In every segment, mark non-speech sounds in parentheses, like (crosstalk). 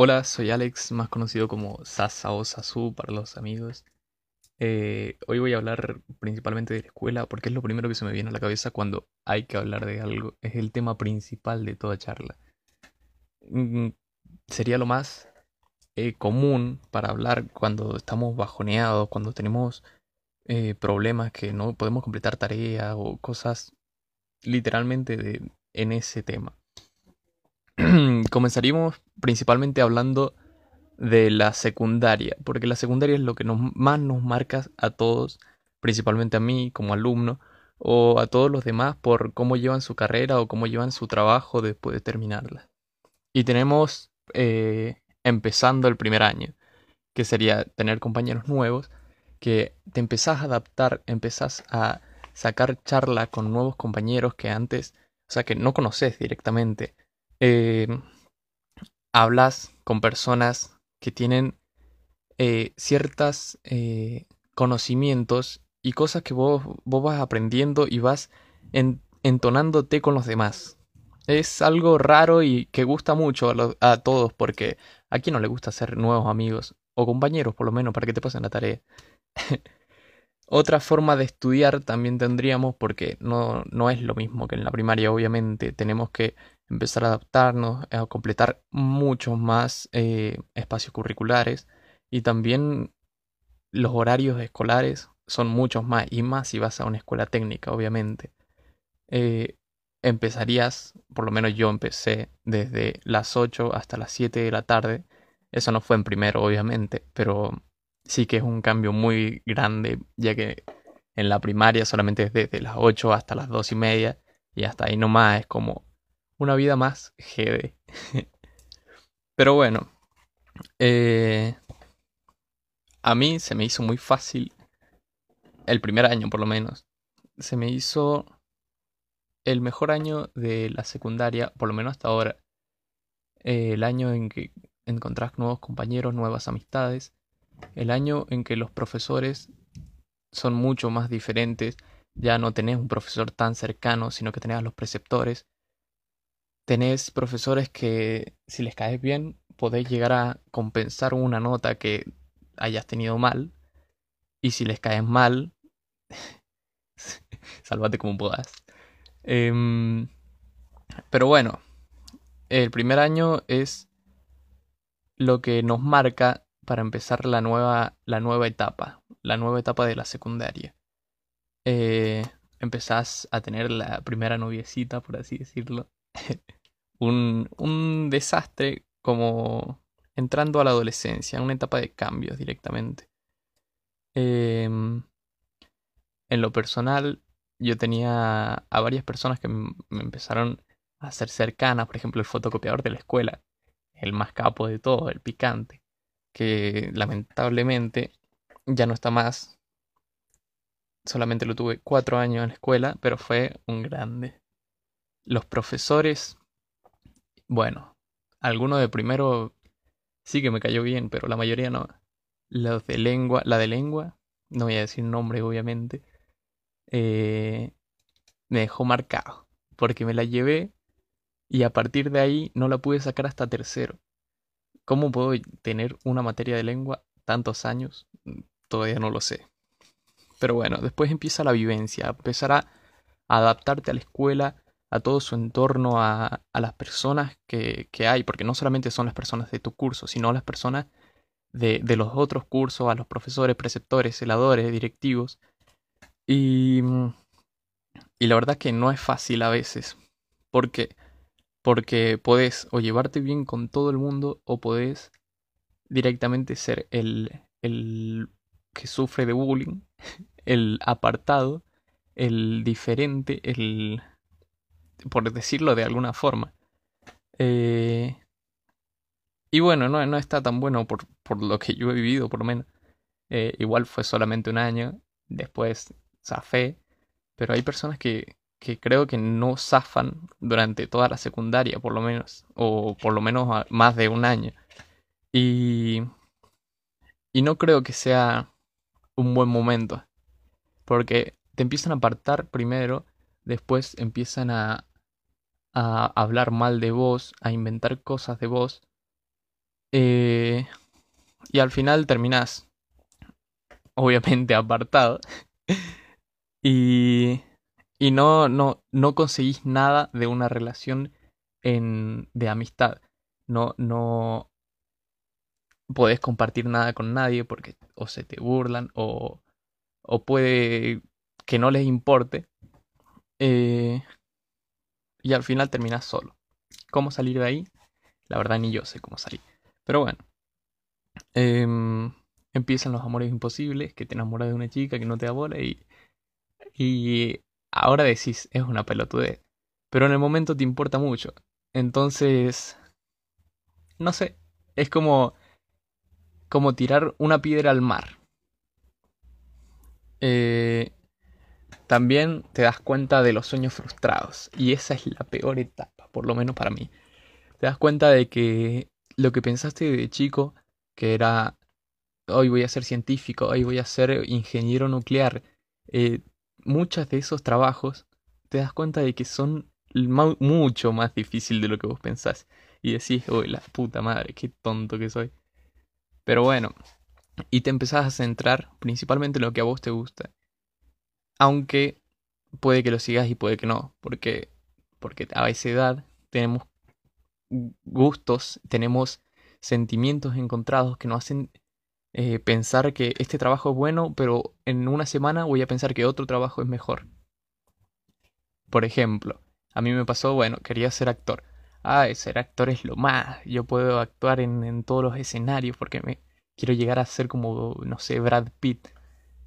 Hola, soy Alex, más conocido como Sasa o Sasu para los amigos. Eh, hoy voy a hablar principalmente de la escuela porque es lo primero que se me viene a la cabeza cuando hay que hablar de algo. Es el tema principal de toda charla. Mm, sería lo más eh, común para hablar cuando estamos bajoneados, cuando tenemos eh, problemas que no podemos completar tareas o cosas literalmente de, en ese tema. (clears throat) comenzaríamos principalmente hablando de la secundaria, porque la secundaria es lo que nos, más nos marca a todos, principalmente a mí como alumno, o a todos los demás por cómo llevan su carrera o cómo llevan su trabajo después de terminarla. Y tenemos eh, empezando el primer año, que sería tener compañeros nuevos, que te empezás a adaptar, empezás a sacar charla con nuevos compañeros que antes, o sea, que no conoces directamente eh, hablas con personas que tienen eh, ciertos eh, conocimiatos y cosas que vos, vos, vas aprendiendo y vas entonándote con los demás. Es algo raro y que gusta mucho a, todos porque a quién no le gusta hacer nuevos amigos o compañeros por lo menos para que te pasen la tarea. (laughs) Otra forma de estudiar también tendríamos, porque no, no es lo mismo que en la primaria, obviamente, tenemos que empezar a adaptarnos, a completar muchos más eh, espacios curriculares y también los horarios escolares son muchos más y más si vas a una escuela técnica, obviamente. Eh, empezarías, por lo menos yo empecé desde las 8 hasta las 7 de la tarde. Eso no fue en primero, obviamente, pero sí que es un cambio muy grande, ya que en la primaria solamente es desde las 8 hasta las 2 y media, y hasta ahí nomás es como una vida más GD. Pero bueno, eh, a mí se me hizo muy fácil el primer año por lo menos. Se me hizo el mejor año de la secundaria, por lo menos hasta ahora. Eh, el año en que encontrás nuevos compañeros, nuevas amistades el año en que los profesores son mucho más diferentes, ya no tenés un profesor tan cercano, sino que tenés a los preceptores. Tenés profesores que, si les caes bien, podés llegar a compensar una nota que hayas tenido mal. Y si les caes mal, (laughs) sálvate como puedas. Em, pero bueno, el primer año es lo que nos marca para empezar la nueva, la nueva etapa, la nueva etapa de la secundaria. Eh, empezás a tener la primera noviecita, por así decirlo. (laughs) un, un desastre como entrando a la adolescencia, una etapa de cambios directamente. Em, en lo personal, yo tenía a varias personas que me empezaron a ser cercanas, por ejemplo, el fotocopiador de la escuela, el más capo de todo, el picante que lamentablemente ya no está más. Solamente lo tuve cuatro años en la escuela, pero fue un grande. Los profesores, bueno, algunos de primero sí que me cayó bien, pero la mayoría no. Los de lengua, la de lengua, no voy a decir nombre obviamente, eh, me dejó marcado, porque me la llevé y a partir de ahí no la pude sacar hasta tercero. ¿Cómo puedo tener una materia de lengua tantos años? Todavía no lo sé. Pero bueno, después empieza la vivencia, empezar a adaptarte a la escuela, a todo su entorno, a, las personas que, hay, porque no solamente son las personas de tu curso, sino las personas de, de los otros cursos, a los profesores, preceptores, celadores, directivos. Y, y la verdad que no es fácil a veces, porque porque podés o llevarte bien con todo el mundo o podés directamente ser el, el que sufre de bullying, (laughs) el apartado, el diferente, el... por decirlo de alguna forma. Eh, y bueno, no, no está tan bueno por, por, lo que yo he vivido, por lo menos. Eh, igual fue solamente un año, después zafé, pero hay personas que, que creo que no zafan durante toda la secundaria, por lo menos, o por lo menos más de un año. Y, y no creo que sea un buen momento, porque te empiezan a apartar primero, después empiezan a, a hablar mal de vos, a inventar cosas de vos, Eh, y al final terminás, obviamente, (laughs) apartado. y, y no, no, no conseguís nada de una relación en, de amistad. No, no podés compartir nada con nadie porque o se te burlan o, o puede que no les importe. Eh, y al final terminas solo. ¿Cómo salir de ahí? La verdad ni yo sé cómo salir. Pero bueno. Em, empiezan los amores imposibles, que te enamoras de una chica que no te abola y, y ahora decís, es una pelotudez. Pero en el momento te importa mucho. Entonces, no sé, es como, como tirar una piedra al mar. Eh, también te das cuenta de los sueños frustrados. Y esa es la peor etapa, por lo menos para mí. Te das cuenta de que lo que pensaste de chico, que era, hoy voy a ser científico, hoy voy a ser ingeniero nuclear, eh, muchos de esos trabajos, te das cuenta de que son mucho más difícil de lo que vos pensás. Y decís, uy, la puta madre, qué tonto que soy. Pero bueno, y te empezás a centrar principalmente en lo que a vos te gusta. Aunque puede que lo sigas y puede que no, porque, porque a esa edad tenemos gustos, tenemos sentimientos encontrados que nos hacen eh, pensar que este trabajo es bueno, pero en una semana voy a pensar que otro trabajo es mejor. Por ejemplo, a mí me pasó, bueno, quería ser actor. Ah, ser actor es lo más. Yo puedo actuar en, en todos los escenarios porque me quiero llegar a ser como, no sé, Brad Pitt.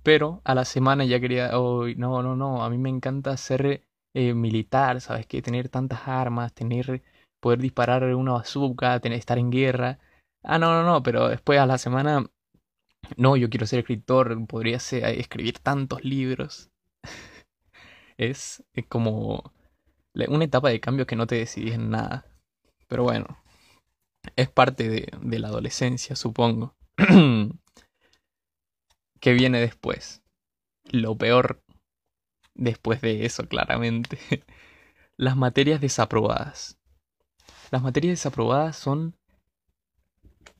Pero a la semana ya quería, no, no, no, a mí me encanta ser eh, militar, ¿sabes qué? Tener tantas armas, tener, poder disparar una bazooka, tener, estar en guerra. Ah, no, no, no, pero después a la semana, no, yo quiero ser escritor, podría ser, eh, escribir tantos libros. (laughs) es, es como una etapa de cambio que no te decidís en nada. Pero bueno, es parte de, de la adolescencia, supongo. (clears throat) ¿Qué viene después? Lo peor después de eso, claramente. (laughs) Las materias desaprobadas. Las materias desaprobadas son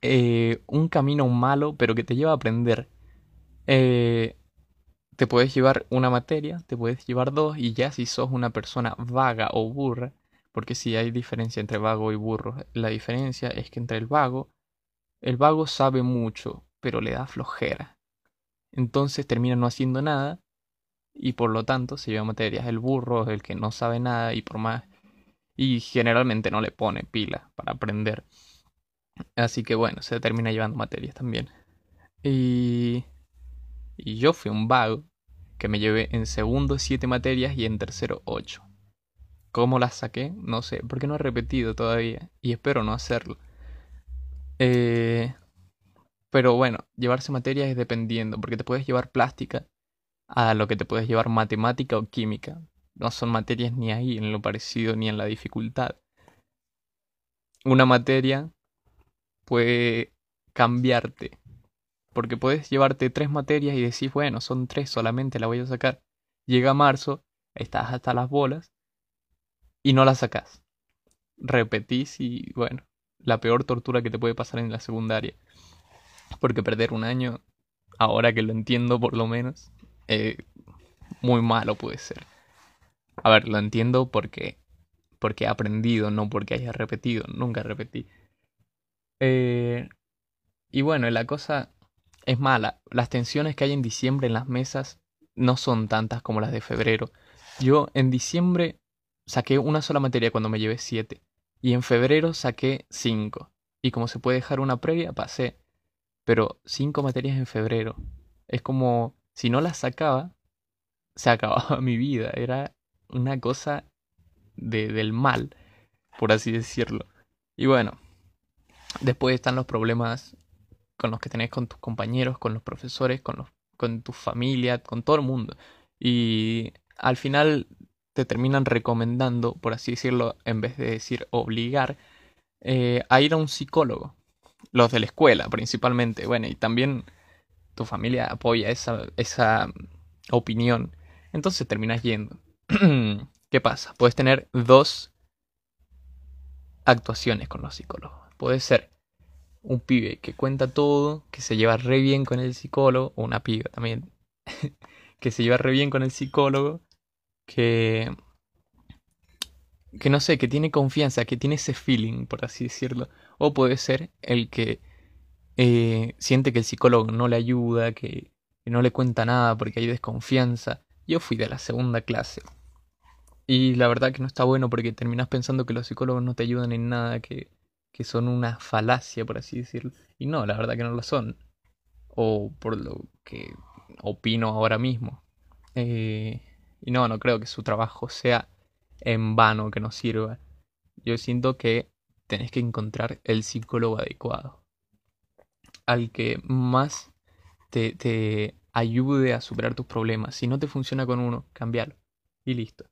eh, un camino malo, pero que te lleva a aprender. Eh, te puedes llevar una materia, te puedes llevar dos, y ya si sos una persona vaga o burra, porque si hay diferencia entre vago y burro, la diferencia es que entre el vago, el vago sabe mucho, pero le da flojera entonces termina no haciendo nada y por lo tanto se lleva materias. El burro el que no sabe nada y por más y generalmente no le pone pila para aprender. Así que bueno, se termina llevando materias también. Y, y yo fui un vago que me llevé en segundo siete materias y en tercero ocho. ¿Cómo las saqué? No sé, porque no he repetido todavía y espero no hacerlo. Eh, pero bueno, llevarse materias es dependiendo, porque te puedes llevar plástica a lo que te puedes llevar matemática o química. No son materias ni ahí en lo parecido ni en la dificultad. Una materia puede cambiarte, porque puedes llevarte tres materias y decir, bueno, son tres solamente, la voy a sacar. Llega marzo, estás hasta las bolas y no la sacas. Repetís y bueno, la peor tortura que te puede pasar en la secundaria. Porque perder un año, ahora que lo entiendo por lo menos, eh, muy malo puede ser. A ver, lo entiendo porque, porque he aprendido, no porque haya repetido. Nunca repetí. Eh, y bueno, la cosa es mala. Las tensiones que hay en diciembre en las mesas no son tantas como las de febrero. Yo en diciembre saqué una sola materia cuando me llevé siete. Y en febrero saqué cinco. Y como se puede dejar una previa, pasé. Pero cinco materias en febrero. Es como si no las sacaba, se acababa (laughs) mi vida. Era una cosa de, del mal, por así decirlo. Y bueno, después están los problemas con los que tenés con tus compañeros, con los profesores, con, los, con tu familia, con todo el mundo. Y al final te terminan recomendando, por así decirlo, en vez de decir obligar, eh, a ir a un psicólogo los de la escuela principalmente, bueno, y también tu familia apoya esa, esa opinión, entonces terminas yendo. (clears throat) ¿Qué pasa? Puedes tener dos actuaciones con los psicólogos. Puede ser un pibe que cuenta todo, que se lleva re bien con el psicólogo, o una piba también, (laughs) que se lleva re bien con el psicólogo, que que no sé, que tiene confianza, que tiene ese feeling, por así decirlo. O puede ser el que eh, siente que el psicólogo no le ayuda, que, no le cuenta nada porque hay desconfianza. Yo fui de la segunda clase. Y la verdad que no está bueno porque terminas pensando que los psicólogos no te ayudan en nada, que, que son una falacia, por así decirlo. Y no, la verdad que no lo son. O por lo que opino ahora mismo. Eh, y no, no creo que su trabajo sea en vano que nos sirva. Yo siento que tenés que encontrar el psicólogo adecuado. Al que más te, te ayude a superar tus problemas. Si no te funciona con uno, cambialo. Y listo.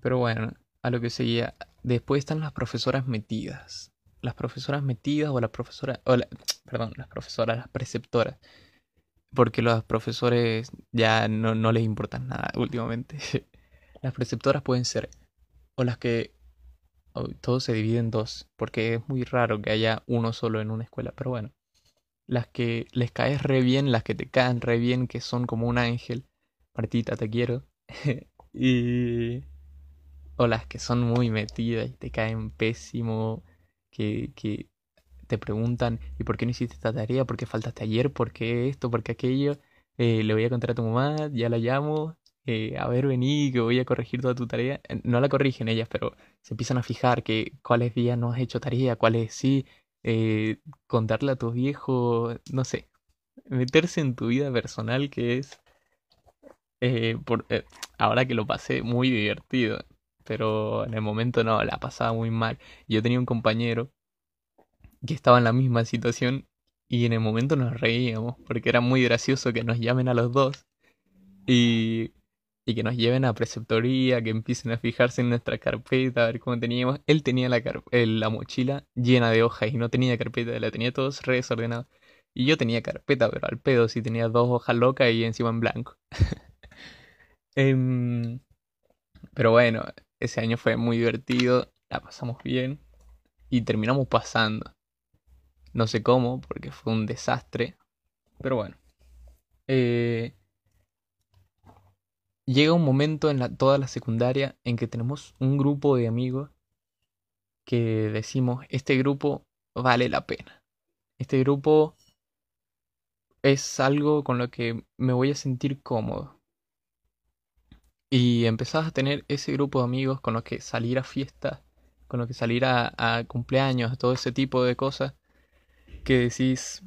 Pero bueno, a lo que seguía. Después están las profesoras metidas. Las profesoras metidas o las profesoras... (tsk) Perdón, las profesoras, las preceptoras. Porque los profesores ya no, no les importan nada (laughs) últimamente. las preceptoras pueden ser o las que todo se divide en dos, porque es muy raro que haya uno solo en una escuela, pero bueno, las que les caes re bien, las que te caen re bien, que son como un ángel, Martita, te quiero, (laughs) y o las que son muy metidas y te caen pésimo, que, que te preguntan, ¿y por qué no hiciste esta tarea? ¿Por qué faltaste ayer? ¿Por qué esto? ¿Por qué aquello? Eh, le voy a contar a tu mamá, ya la llamo, eh, a ver, vení, que voy a corregir toda tu tarea. Eh, no la corrigen ellas, pero se empiezan a fijar que cuáles días no has hecho tarea, cuáles sí, eh, contarle a tus viejos, no sé, meterse en tu vida personal que es, por, ahora que lo pasé, muy divertido, pero en el momento no, la pasaba muy mal. Yo tenía un compañero que estaba en la misma situación y en el momento nos reíamos porque era muy gracioso que nos llamen a los dos y y que nos lleven a preceptoría, que empiecen a fijarse en nuestra carpeta, a ver cómo teníamos. Él tenía la, la mochila llena de hojas y no tenía carpeta, la tenía todos re desordenado. Y yo tenía carpeta, pero al pedo sí tenía dos hojas locas y encima en blanco. (laughs) Em, pero bueno, ese año fue muy divertido, la pasamos bien y terminamos pasando. No sé cómo, porque fue un desastre. Pero bueno. Eh, llega un momento en la, toda la secundaria en que tenemos un grupo de amigos que decimos, este grupo vale la pena. Este grupo es algo con lo que me voy a sentir cómodo. Y empezás a tener ese grupo de amigos con los que salir a fiestas, con los que salir a, a cumpleaños, todo ese tipo de cosas, que decís,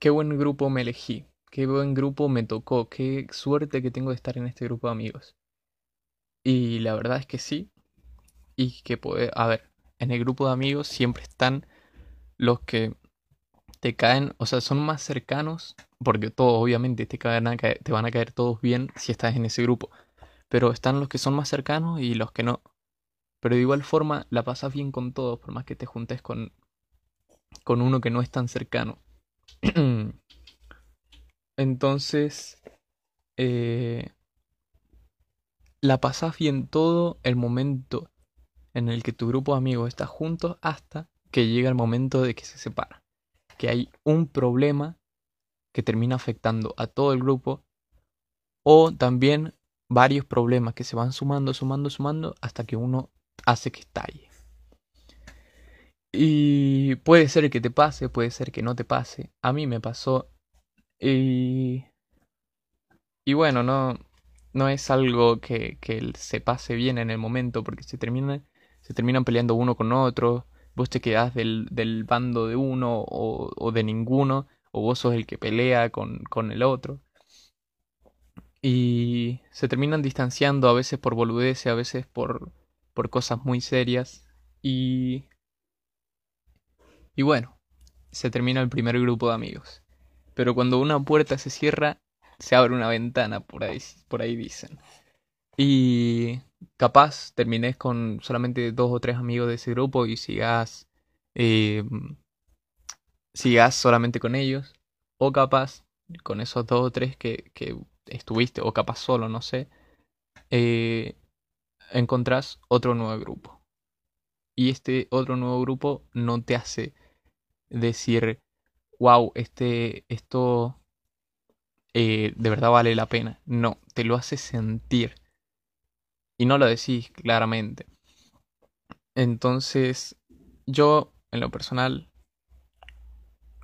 qué buen grupo me elegí qué buen grupo me tocó, qué suerte que tengo de estar en este grupo de amigos. Y la verdad es que sí. Y que puede, a ver, en el grupo de amigos siempre están los que te caen, o sea, son más cercanos, porque todos obviamente te, caen a te van a caer todos bien si estás en ese grupo. Pero están los que son más cercanos y los que no. Pero de igual forma la pasas bien con todos, por más que te juntes con, con uno que no es tan cercano. (clears throat) Entonces, eh, la pasas bien todo el momento en el que tu grupo de amigos está juntos hasta que llega el momento de que se separa. Que hay un problema que termina afectando a todo el grupo o también varios problemas que se van sumando, sumando, sumando hasta que uno hace que estalle. Y puede ser que te pase, puede ser que no te pase. A mí me pasó y, y bueno, no, no es algo que, que, se pase bien en el momento porque se, termina, se terminan peleando uno con otro, vos te quedás del, del bando de uno o, o, de ninguno, o vos sos el que pelea con, con el otro. Y se terminan distanciando a veces por boludeces, a veces por, por cosas muy serias. Y, y bueno, se termina el primer grupo de amigos. Pero cuando una puerta se cierra, se abre una ventana, por ahí, por ahí dicen. Y capaz termines con solamente dos o tres amigos de ese grupo y sigas, eh, sigas solamente con ellos. O capaz con esos dos o tres que, que estuviste, o capaz solo, no sé, eh, encontrás otro nuevo grupo. y este otro nuevo grupo no te hace decir, wow, este, esto eh, de verdad vale la pena. No, te lo hace sentir. Y no lo decís claramente. Entonces, yo, en lo personal,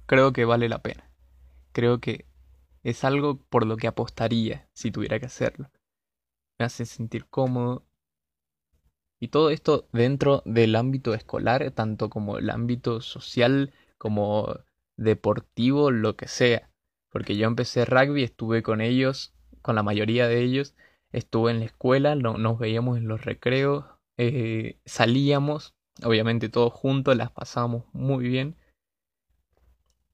creo que vale la pena. Creo que es algo por lo que apostaría si tuviera que hacerlo. Me hace sentir cómodo. Y todo esto dentro del ámbito escolar, tanto como el ámbito social, como deportivo, lo que sea. Porque yo empecé rugby, estuve con ellos, con la mayoría de ellos, estuve en la escuela, nos veíamos en los recreos, eh, salíamos, obviamente todos juntos, las pasábamos muy bien.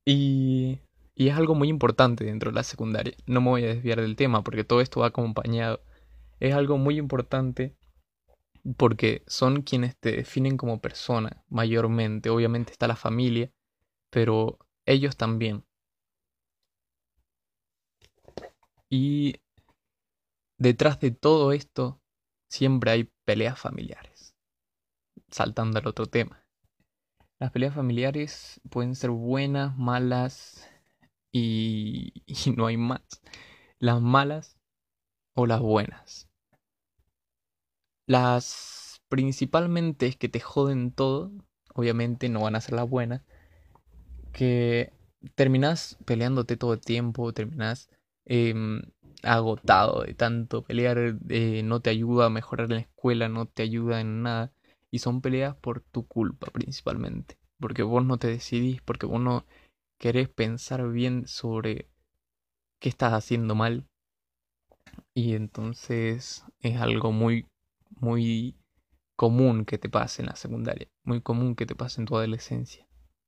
Y, y es algo muy importante dentro de la secundaria. No me voy a desviar del tema porque todo esto va acompañado. Es algo muy importante porque son quienes te definen como persona mayormente. Obviamente está la familia, pero ellos también. Y detrás de todo esto siempre hay peleas familiares. Saltando al otro tema. Las peleas familiares pueden ser buenas, malas y, (laughs) y no hay más. Las malas o las buenas. Las principalmente es que te joden todo. Obviamente no van a ser las buenas. Que terminas peleándote todo el tiempo, terminas Em, agotado de tanto pelear, eh, no te ayuda a mejorar en la escuela, no te ayuda en nada. Y son peleas por tu culpa principalmente. Porque vos no te decidís, porque vos no querés pensar bien sobre qué estás haciendo mal. Y entonces es algo muy, muy común que te pase en la secundaria. Muy común que te pase en tu adolescencia.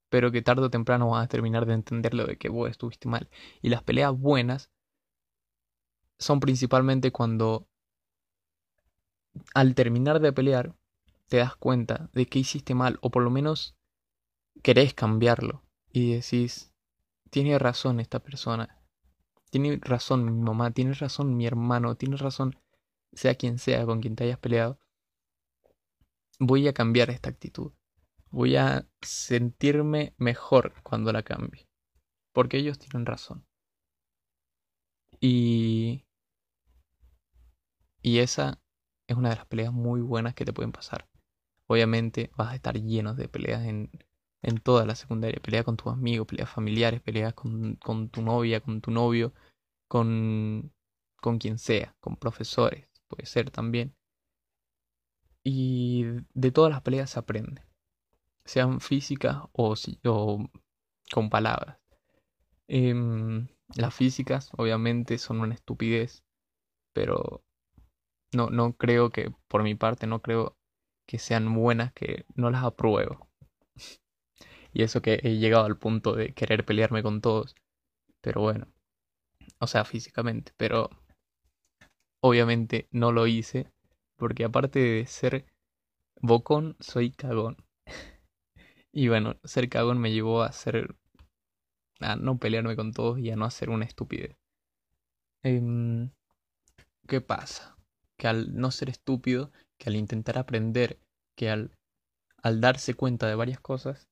Pero que tarde o temprano vas a terminar de entender lo de que vos estuviste mal. Y las peleas buenas son principalmente cuando al terminar de pelear te das cuenta de que hiciste mal o por lo menos querés cambiarlo y decís, tiene razón esta persona, tiene razón mi mamá, tiene razón mi hermano, tiene razón sea quien sea con quien te hayas peleado, voy a cambiar esta actitud, voy a sentirme mejor cuando la cambie, porque ellos tienen razón. Y y esa es una de las peleas muy buenas que te pueden pasar. Obviamente vas a estar llenos de peleas en, en toda la secundaria. Peleas con tus amigos, peleas familiares, peleas con, con tu novia, con tu novio, con, con quien sea, con profesores, puede ser también. Y de todas las peleas se aprende. Sean físicas o, o con palabras. Em, las físicas obviamente son una estupidez, pero no, no creo que, por mi parte, no creo que sean buenas, que no las apruebo. y eso que he llegado al punto de querer pelearme con todos. Pero bueno, o sea, físicamente, pero obviamente no lo hice, porque aparte de ser bocón, soy cagón. Y bueno, ser cagón me llevó a ser a no pelearme con todos y a no hacer una estupidez. Em, ¿Qué pasa? que al no ser estúpido, que al intentar aprender, que al, al darse cuenta de varias cosas,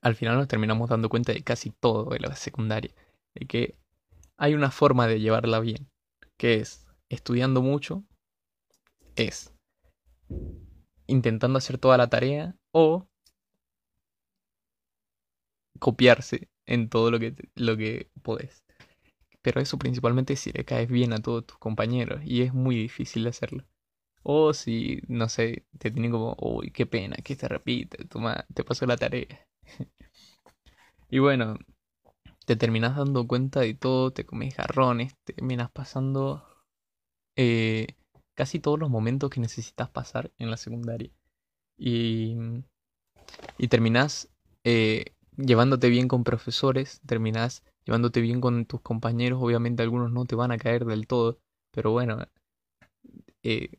al final nos terminamos dando cuenta de casi todo de la secundaria, de que hay una forma de llevarla bien, que es estudiando mucho, es intentando hacer toda la tarea o copiarse en todo lo que, lo que podés. Pero eso principalmente si le caes bien a todos tus compañeros y es muy difícil hacerlo. O si, no sé, te tienen como, uy, qué pena, que se repite, toma, te pasó la tarea. (laughs) y bueno, te terminas dando cuenta de todo, te comes jarrones, te terminas pasando eh, casi todos los momentos que necesitas pasar en la secundaria. Y, y terminas eh, llevándote bien con profesores, terminas llevándote bien con tus compañeros. Obviamente algunos no te van a caer del todo, pero bueno, eh,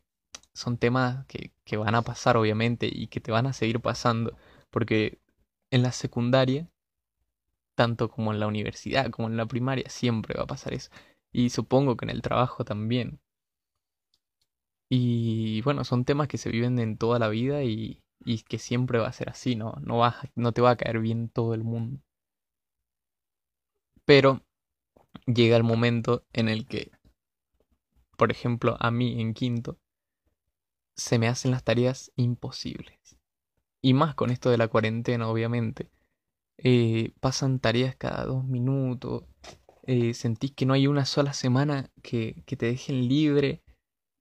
son temas que, que van a pasar obviamente y que te van a seguir pasando, porque en la secundaria, tanto como en la universidad, como en la primaria, siempre va a pasar eso. Y supongo que en el trabajo también. Y bueno, son temas que se viven en toda la vida y, y que siempre va a ser así, ¿no? No, no te va a caer bien todo el mundo. Pero llega el momento en el que, por ejemplo, a mí en quinto, se me hacen las tareas imposibles. Y más con esto de la cuarentena, obviamente. Eh, pasan tareas cada dos minutos. Eh, sentís que no hay una sola semana que, que te dejen libre.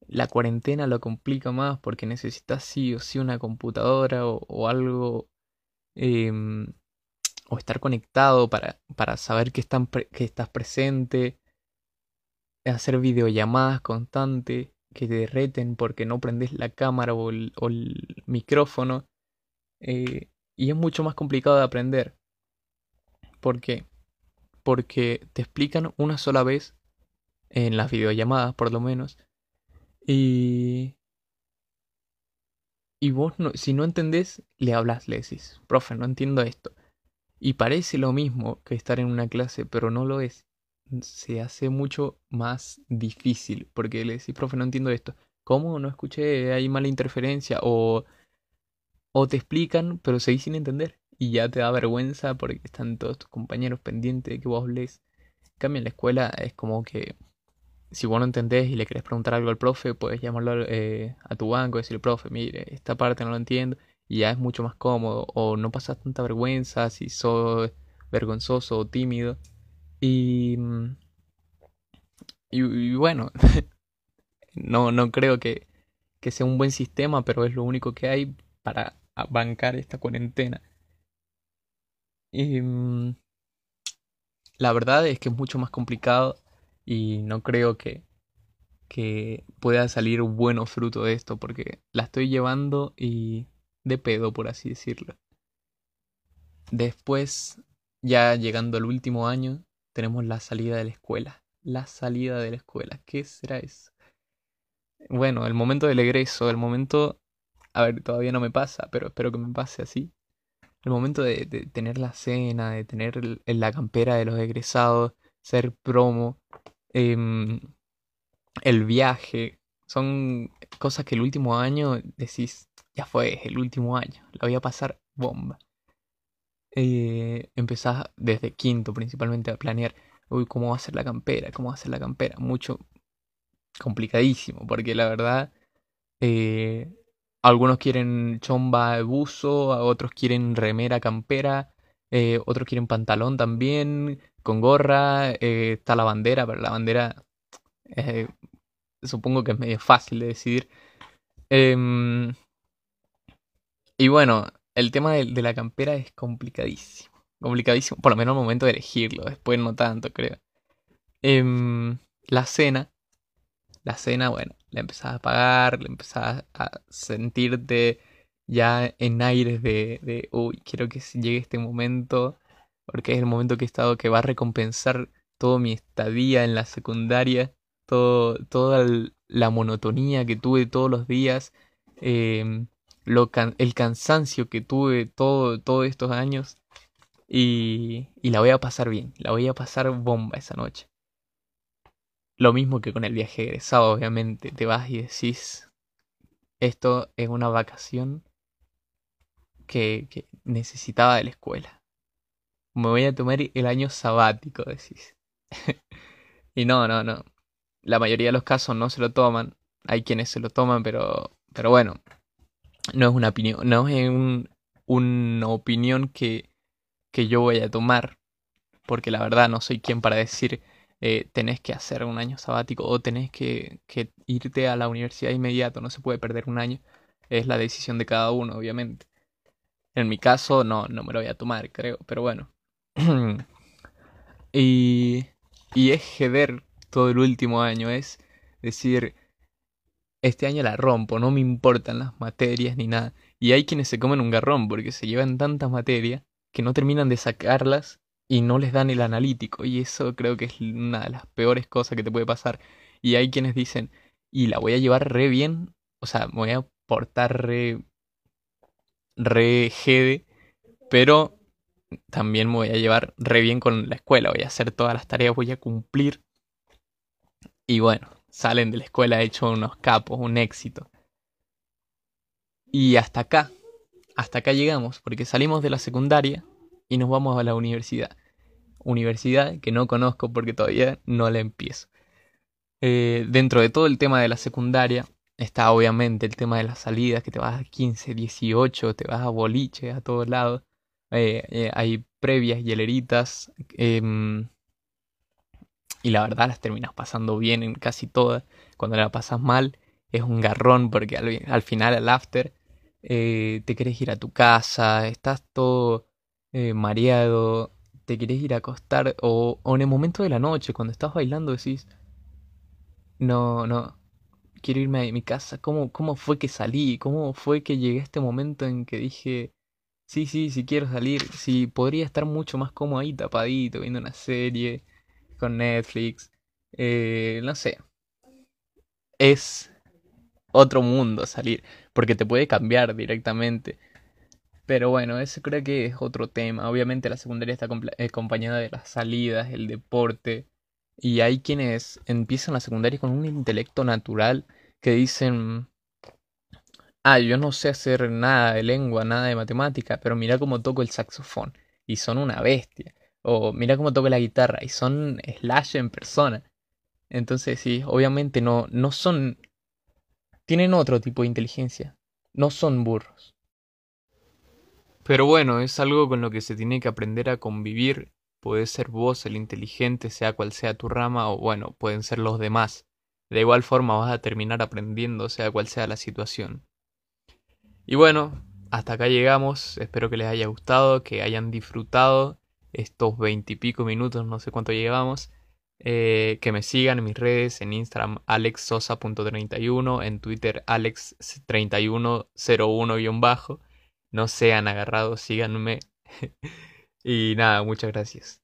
La cuarentena lo complica más porque necesitas sí o sí una computadora o, algo. Em, o estar conectado para, para saber que, están que estás presente. Hacer videollamadas constantes que te reten porque no prendes la cámara o el, micrófono. Eh, y es mucho más complicado de aprender. ¿Por qué? Porque te explican una sola vez, en las videollamadas por lo menos, y... Y vos, no, si no entendés, le hablas, le decís, profe, no entiendo esto. Y parece lo mismo que estar en una clase, pero no lo es. Se hace mucho más difícil, porque le decís, profe, no entiendo esto. ¿Cómo? No escuché, hay mala interferencia, o... O te explican, pero seguís sin entender y ya te da vergüenza porque están todos tus compañeros pendientes de que vos hables. En la escuela es como que si vos no entendés y le querés preguntar algo al profe, puedes llamarlo eh, a tu banco y decirle, profe, mire, esta parte no lo entiendo. Y ya es mucho más cómodo. O no pasas tanta vergüenza si sos vergonzoso o tímido. Y, y, bueno, (laughs) no, no creo que, que sea un buen sistema, pero es lo único que hay para bancar esta cuarentena. Y mm, la verdad es que es mucho más complicado y no creo que, que pueda salir bueno fruto de esto porque la estoy llevando y de pedo, por así decirlo. Después, ya llegando al último año, tenemos la salida de la escuela. La salida de la escuela. ¿Qué será eso? Bueno, el momento del egreso, el momento... A ver, todavía no me pasa, pero espero que me pase así el momento de, tener la cena, de tener la campera de los egresados, ser promo, em, el viaje, son cosas que el último año decís, ya fue, el último año, la voy a pasar bomba. Eh, empezás desde quinto principalmente a planear, uy, ¿cómo va a ser la campera? ¿Cómo va a ser la campera? Mucho complicadísimo, porque la verdad eh, algunos quieren chomba de buzo, otros quieren remera campera, eh, otros quieren pantalón también, con gorra, eh, está la bandera, pero la bandera eh, supongo que es medio fácil de decidir. Em, y bueno, el tema de, la campera es complicadísimo. Complicadísimo, por lo menos al momento de elegirlo, después no tanto, creo. Em, la cena la cena, bueno, la empezás a pagar, le empezás a sentirte ya en aires de, de, uy, quiero que llegue este momento, porque es el momento que he estado que va a recompensar toda mi estadía en la secundaria, todo, toda la monotonía que tuve todos los días, em, el cansancio que tuve todo, todos estos años, y, la voy a pasar bien, la voy a pasar bomba esa noche. Lo mismo que con el viaje egresado, obviamente. Te vas y decís, esto es una vacación que necesitaba de la escuela. Me voy a tomar el año sabático, decís. (laughs) y no, no, no. La mayoría de los casos no se lo toman. Hay quienes se lo toman, pero, pero bueno. No es una opinión, no es un, una opinión que, que yo voy a tomar. Porque la verdad no soy quien para decir eh, tenés que hacer un año sabático o tenés que, que, irte a la universidad inmediato, no se puede perder un año. Es la decisión de cada uno, obviamente. En mi caso, no, no me lo voy a tomar, creo, pero bueno. (clears throat) y, y es jeder todo el último año, es decir, este año la rompo, no me importan las materias ni nada. Y hay quienes se comen un garrón porque se llevan tantas materias que no terminan de sacarlas y no les dan el analítico. Y eso creo que es una de las peores cosas que te puede pasar. Y hay quienes dicen, y la voy a llevar re bien, o sea, me voy a portar re, re jede, pero también me voy a llevar re bien con la escuela, voy a hacer todas las tareas, voy a cumplir. Y bueno, salen de la escuela hechos unos capos, un éxito. Y hasta acá, hasta acá llegamos, porque salimos de la secundaria y nos vamos a la universidad. Universidad que no conozco porque todavía no la empiezo. Eh, dentro de todo el tema de la secundaria está obviamente el tema de las salidas, que te vas a 15, 18, te vas a boliche, a todos lados. Eh, eh, hay previas, hieleritas. Em, y la verdad las terminas pasando bien en casi todas. Cuando la pasas mal es un garrón porque al, final, al after, te querés ir a tu casa, estás todo mareado, te querés ir a acostar o, o en el momento de la noche, cuando estás bailando decís, no, no, quiero irme a mi casa. ¿Cómo, ¿Cómo fue que salí? ¿Cómo fue que llegué a este momento en que dije, sí, sí, sí quiero salir? Sí, podría estar mucho más cómodo ahí tapadito, viendo una serie con Netflix. Eh, no sé. Es otro mundo salir, porque te puede cambiar directamente. Pero bueno, ese creo que es otro tema. Obviamente la secundaria está acompañada de las salidas, el deporte, y hay quienes empiezan la secundaria con un intelecto natural que dicen, ah, yo no sé hacer nada de lengua, nada de matemática, pero mira cómo toco el saxofón y son una bestia. O mira cómo toco la guitarra y son Slash en persona. Entonces sí, obviamente no, no son... Tienen otro tipo de inteligencia. No son burros. Pero bueno, es algo con lo que se tiene que aprender a convivir Puedes ser vos el inteligente, sea cual sea tu rama, o bueno, pueden ser los demás. De igual forma vas a terminar aprendiendo, sea cual sea la situación. Y bueno, hasta acá llegamos. Espero que les haya gustado, que hayan disfrutado estos veintipico minutos, no sé cuánto llevamos. Eh, que me sigan en mis redes, en Instagram alexsosa.31, en Twitter alex3101-bajo. No sean agarrados, síganme. (laughs) Y nada, muchas gracias.